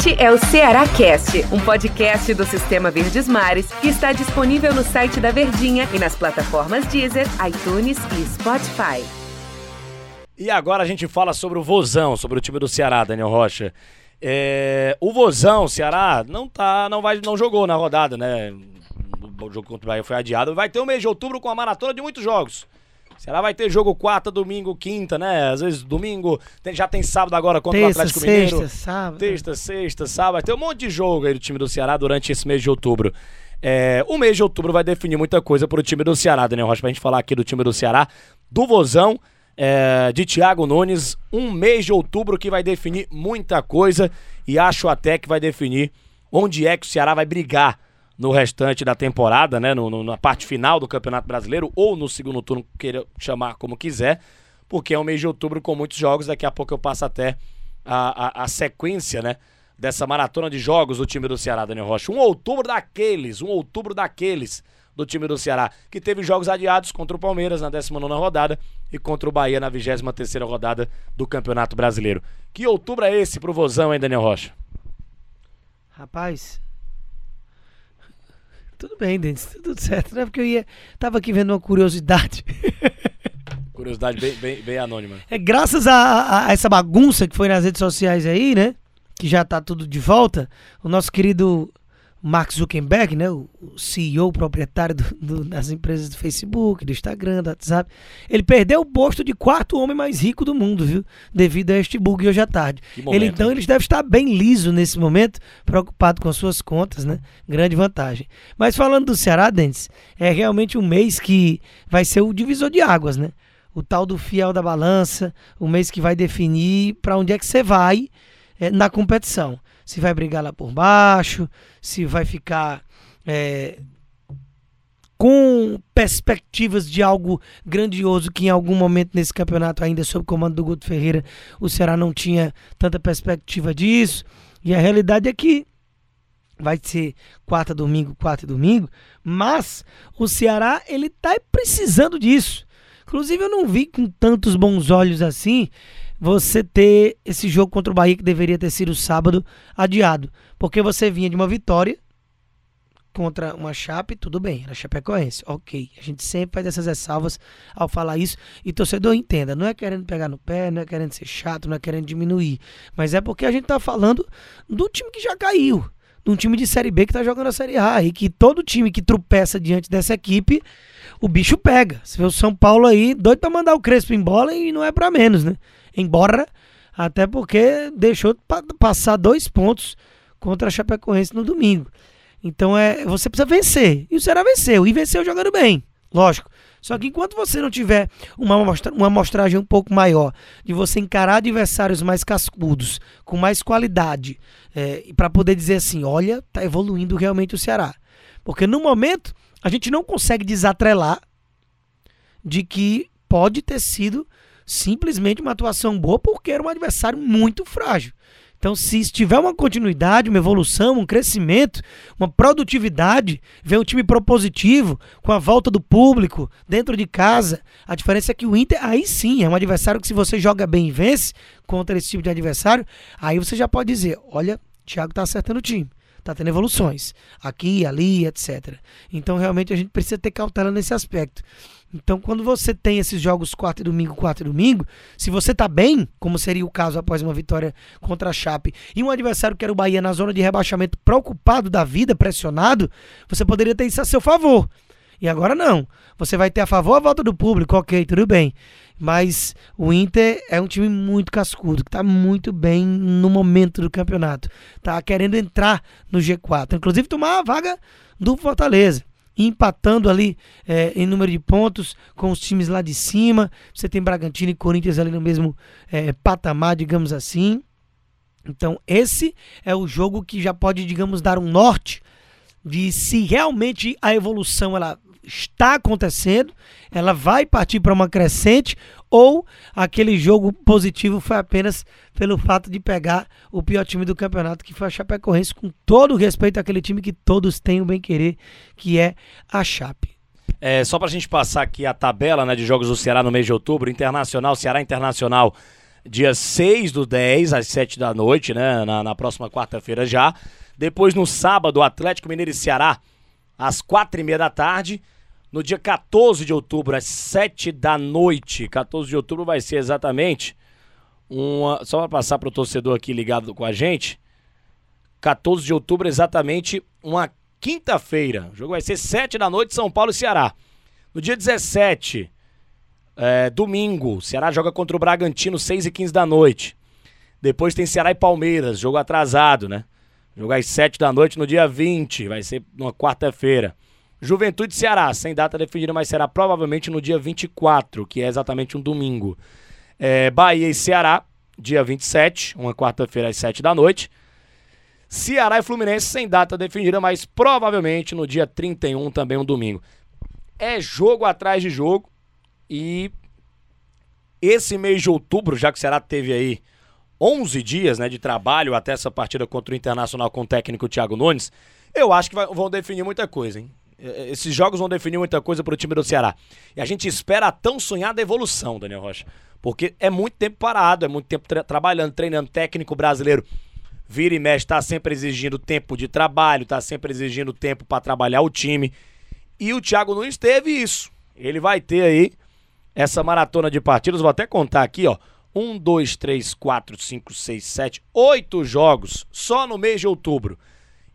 Este é o Ceará Cast, um podcast do Sistema Verdes Mares que está disponível no site da Verdinha e nas plataformas Deezer, iTunes e Spotify. E agora a gente fala sobre o Vozão, sobre o time do Ceará, Daniel Rocha. É, o Vozão, Ceará, não tá, não vai, não jogou na rodada, né? O jogo contra o Bahia foi adiado. Vai ter o mês de outubro com a maratona de muitos jogos. Será vai ter jogo quarta, domingo, quinta, né? Às vezes domingo, tem- já tem sábado agora contra Terça, o Atlético sexta, Mineiro. sábado. Terça, sexta, sábado, ter um monte de jogo aí do time do Ceará durante esse mês de outubro. É, o mês de outubro vai definir muita coisa pro time do Ceará, Daniel Rocha, pra gente falar aqui do time do Ceará, do Vozão, é, de Thiago Nunes, um mês de outubro que vai definir muita coisa e acho até que vai definir onde é que o Ceará vai brigar no restante da temporada, né? no- no- na parte final do Campeonato Brasileiro ou no segundo turno, queira chamar como quiser, porque é um mês de outubro com muitos jogos. Daqui a pouco eu passo até a, a- a sequência, né? Dessa maratona de jogos do time do Ceará, Daniel Rocha. Um outubro daqueles, um outubro daqueles do time do Ceará, que teve jogos adiados contra o Palmeiras na 19 rodada e contra o Bahia na 23 rodada do Campeonato Brasileiro. Que outubro é esse pro Vozão, hein, Daniel Rocha? Rapaz. Tudo bem, Denis, tudo certo. Não é porque eu ia. Tava aqui vendo uma curiosidade. Curiosidade bem, bem, bem anônima. É graças a, a- a essa bagunça que foi nas redes sociais aí, né? Que já tá tudo de volta. O nosso querido Mark Zuckerberg, né? O, o CEO, proprietário do- do- das empresas do Facebook, do Instagram, do WhatsApp. Ele perdeu o posto de quarto homem mais rico do mundo, viu? Devido a este bug hoje à tarde. Momento, ele então hein? ele deve estar bem liso nesse momento, preocupado com suas contas, né? Grande vantagem. Mas falando do Ceará, Dentes, é realmente um mês que vai ser o divisor de águas, né? O tal do fiel da balança, o mês que vai definir para onde é que você vai eh, na competição. Se vai brigar lá por baixo, se vai ficar eh, com perspectivas de algo grandioso que em algum momento nesse campeonato, ainda sob o comando do Guto Ferreira, o Ceará não tinha tanta perspectiva disso. E a realidade é que vai ser quarta, domingo, quarta domingo, mas o Ceará ele tá precisando disso. Inclusive eu não vi com tantos bons olhos assim você ter esse jogo contra o Bahia que deveria ter sido sábado adiado, porque você vinha de uma vitória contra uma Chape, tudo bem, era Chapecoense, ok. A gente sempre faz essas ressalvas ao falar isso e torcedor entenda, não é querendo pegar no pé, não é querendo ser chato, não é querendo diminuir, mas é porque a gente tá falando do time que já caiu, de um time de Série B que tá jogando a Série A e que todo time que tropeça diante dessa equipe, o bicho pega. Você vê o São Paulo aí, doido pra mandar o Crespo embora e não é pra menos, né? Embora, até porque deixou pa- passar dois pontos contra a Chapecoense no domingo. Então é, você precisa vencer. E o Ceará venceu. E venceu jogando bem. Lógico. Só que enquanto você não tiver uma, amostra- uma amostragem um pouco maior, de você encarar adversários mais cascudos, com mais qualidade, é, para poder dizer assim: olha, tá evoluindo realmente o Ceará. Porque no momento, a gente não consegue desatrelar de que pode ter sido simplesmente uma atuação boa, porque era um adversário muito frágil. Então, se tiver uma continuidade, uma evolução, um crescimento, uma produtividade, ver um time propositivo, com a volta do público, dentro de casa, a diferença é que o Inter, aí sim, é um adversário que se você joga bem e vence contra esse tipo de adversário, aí você já pode dizer, olha, Thiago tá acertando o time, tá tendo evoluções, aqui, ali, etc. Então, realmente, a gente precisa ter cautela nesse aspecto. Então, quando você tem esses jogos quarta e domingo, quarta e domingo, se você tá bem, como seria o caso após uma vitória contra a Chape, e um adversário que era o Bahia na zona de rebaixamento, preocupado da vida, pressionado, você poderia ter isso a seu favor. E agora não. Você vai ter a favor a volta do público, ok, tudo bem. Mas o Inter é um time muito cascudo, que tá muito bem no momento do campeonato. Tá querendo entrar no G4, inclusive tomar a vaga do Fortaleza empatando ali é, em número de pontos com os times lá de cima. Você tem Bragantino e Corinthians ali no mesmo é, patamar, digamos assim. Então, esse é o jogo que já pode, digamos, dar um norte de se realmente a evolução ela está acontecendo, ela vai partir para uma crescente ou aquele jogo positivo foi apenas pelo fato de pegar o pior time do campeonato, que foi a Chapecoense, com todo o respeito àquele time que todos têm o bem querer, que é a Chape. É, só pra gente passar aqui a tabela né, de jogos do Ceará no mês de outubro, Internacional, Ceará Internacional dia 6 do 10, às 7 da noite, né? Na, na próxima quarta-feira já. Depois, no sábado, Atlético Mineiro e Ceará, às 4 e meia da tarde. No dia 14 de outubro, às 7 da noite. 14 de outubro vai ser exatamente uma. Só para passar para o torcedor aqui ligado com a gente. 14 de outubro, exatamente uma quinta-feira. O jogo vai ser 7 da noite, São Paulo e Ceará. No dia 17, é, domingo, Ceará joga contra o Bragantino, 6 e 15 da noite. Depois tem Ceará e Palmeiras, jogo atrasado, né? Jogo às 7 da noite no dia 20, vai ser numa quarta-feira. Juventude Ceará, sem data definida, mas será provavelmente no dia 24, que é exatamente um domingo. É, Bahia e Ceará, dia 27, uma quarta-feira às 7 da noite. Ceará e Fluminense sem data definida, mas provavelmente no dia 31, também um domingo. É jogo atrás de jogo e esse mês de outubro, já que o Ceará teve aí 11 dias né, de trabalho até essa partida contra o Internacional com o técnico Thiago Nunes, eu acho que vai, vão definir muita coisa, hein? Esses jogos vão definir muita coisa para o time do Ceará. E a gente espera a tão sonhada evolução, Daniel Rocha. Porque é muito tempo parado, é muito tempo tra trabalhando, treinando técnico brasileiro vira e mexe, tá sempre exigindo tempo de trabalho, tá sempre exigindo tempo para trabalhar o time. E o Thiago Nunes teve isso. Ele vai ter aí essa maratona de partidas, vou até contar aqui, ó. Um, dois, três, quatro, cinco, seis, sete, oito jogos só no mês de outubro.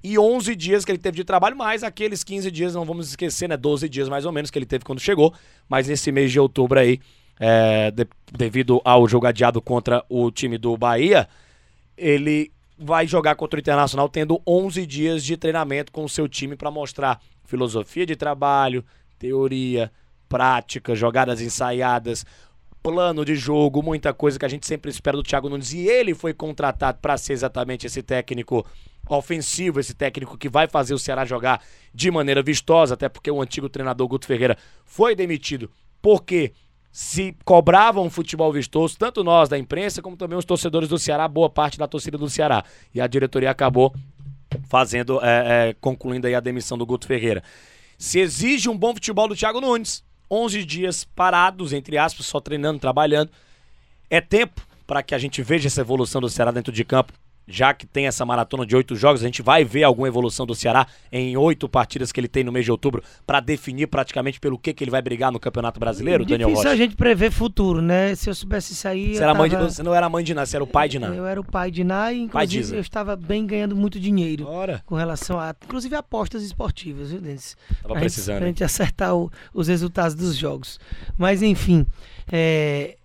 E 11 dias que ele teve de trabalho, mais aqueles 15 dias, não vamos esquecer, né? 12 dias mais ou menos que ele teve quando chegou. Mas nesse mês de outubro aí, é, de, devido ao jogo adiado contra o time do Bahia, ele vai jogar contra o Internacional tendo 11 dias de treinamento com o seu time para mostrar filosofia de trabalho, teoria, prática, jogadas ensaiadas, plano de jogo, muita coisa que a gente sempre espera do Thiago Nunes. E ele foi contratado para ser exatamente esse técnico ofensivo, esse técnico que vai fazer o Ceará jogar de maneira vistosa, até porque o antigo treinador Guto Ferreira foi demitido porque se cobravam um futebol vistoso, tanto nós da imprensa como também os torcedores do Ceará, boa parte da torcida do Ceará. E a diretoria acabou fazendo, é, é, concluindo aí a demissão do Guto Ferreira. Se exige um bom futebol do Thiago Nunes, 11 dias parados, entre aspas, só treinando, trabalhando, é tempo para que a gente veja essa evolução do Ceará dentro de campo já que tem essa maratona de oito jogos, a gente vai ver alguma evolução do Ceará em oito partidas que ele tem no mês de outubro para definir praticamente pelo que, que ele vai brigar no Campeonato Brasileiro, Difícil Daniel Rocha? a gente prever futuro, né? Se eu soubesse isso aí. Você, era tava... mãe de, você não era mãe de Ná, você era o pai de Ná. Eu era o pai de Ná e, inclusive, eu estava bem ganhando muito dinheiro Ora. com relação a, inclusive, apostas esportivas, viu, Denis? Tava Pra precisando. Gente, pra gente acertar o- os resultados dos jogos. Mas, enfim, é,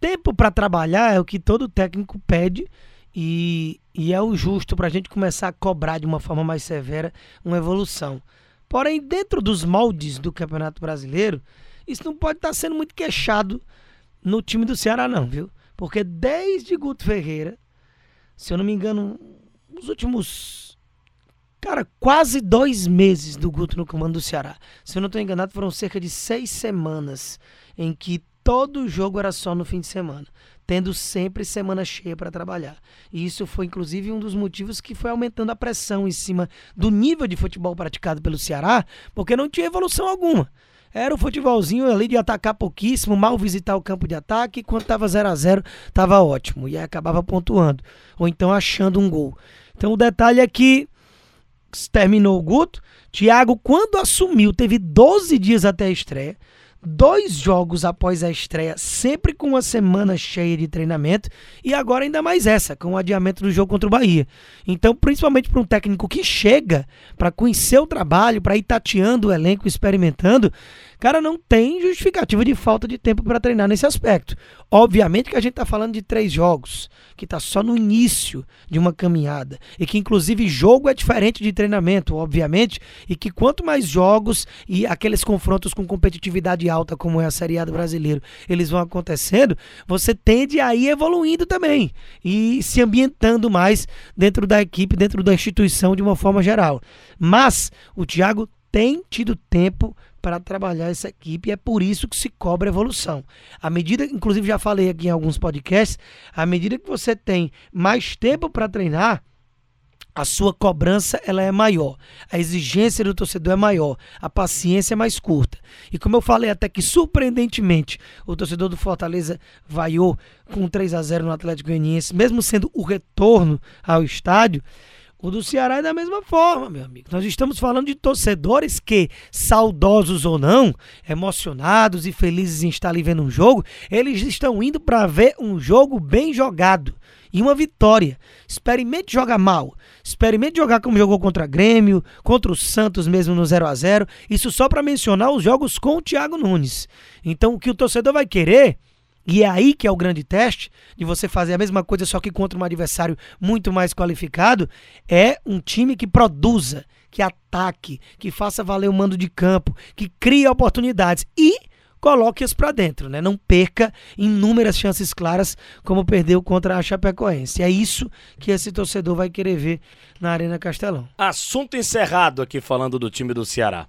tempo para trabalhar é o que todo técnico pede e, e é o justo para a gente começar a cobrar de uma forma mais severa uma evolução. Porém, dentro dos moldes do Campeonato Brasileiro, isso não pode estar sendo muito queixado no time do Ceará, não, viu? Porque desde Guto Ferreira, se eu não me engano, nos últimos Cara, quase dois meses do Guto no comando do Ceará. Se eu não estou enganado, foram cerca de seis semanas em que todo jogo era só no fim de semana, tendo sempre semana cheia para trabalhar. E isso foi, inclusive, um dos motivos que foi aumentando a pressão em cima do nível de futebol praticado pelo Ceará, porque não tinha evolução alguma. Era o futebolzinho ali de atacar pouquíssimo, mal visitar o campo de ataque, e quando estava 0 a 0 estava ótimo. E aí acabava pontuando. Ou então achando um gol. Então o detalhe é que terminou o Guto. Thiago, quando assumiu, teve 12 dias até a estreia. Dois jogos após a estreia, sempre com uma semana cheia de treinamento. E agora ainda mais essa, com o adiamento do jogo contra o Bahia. Então, principalmente para um técnico que chega para conhecer o trabalho, para ir tateando o elenco, experimentando, cara, não tem justificativa de falta de tempo para treinar nesse aspecto. Obviamente que a gente está falando de três jogos, que está só no início de uma caminhada. E que, inclusive, jogo é diferente de treinamento, obviamente. E que quanto mais jogos e aqueles confrontos com competitividade alta, como é a Série A do brasileiro, eles vão acontecendo, você tende a ir evoluindo também. E se ambientando mais dentro da equipe, dentro da instituição de uma forma geral. Mas o Thiago tem tido tempo para trabalhar essa equipe e é por isso que se cobra evolução. À medida, inclusive já falei aqui em alguns podcasts, à medida que você tem mais tempo para treinar, a sua cobrança ela é maior, a exigência do torcedor é maior, a paciência é mais curta. E como eu falei até que surpreendentemente o torcedor do Fortaleza vaiou com 3 a 0 no Atlético Goianiense, mesmo sendo o retorno ao estádio, o do Ceará é da mesma forma, meu amigo. Nós estamos falando de torcedores que, saudosos ou não, emocionados e felizes em estar ali vendo um jogo, eles estão indo para ver um jogo bem jogado e uma vitória. Experimente jogar mal. Experimente jogar como jogou contra Grêmio, contra o Santos mesmo no 0 a 0 Isso só para mencionar os jogos com o Thiago Nunes. Então o que o torcedor vai querer e é aí que é o grande teste de você fazer a mesma coisa, só que contra um adversário muito mais qualificado, é um time que produza, que ataque, que faça valer o mando de campo, que crie oportunidades e coloque-as para dentro, né? Não perca inúmeras chances claras como perdeu contra a Chapecoense. É isso que esse torcedor vai querer ver na Arena Castelão. Assunto encerrado aqui falando do time do Ceará.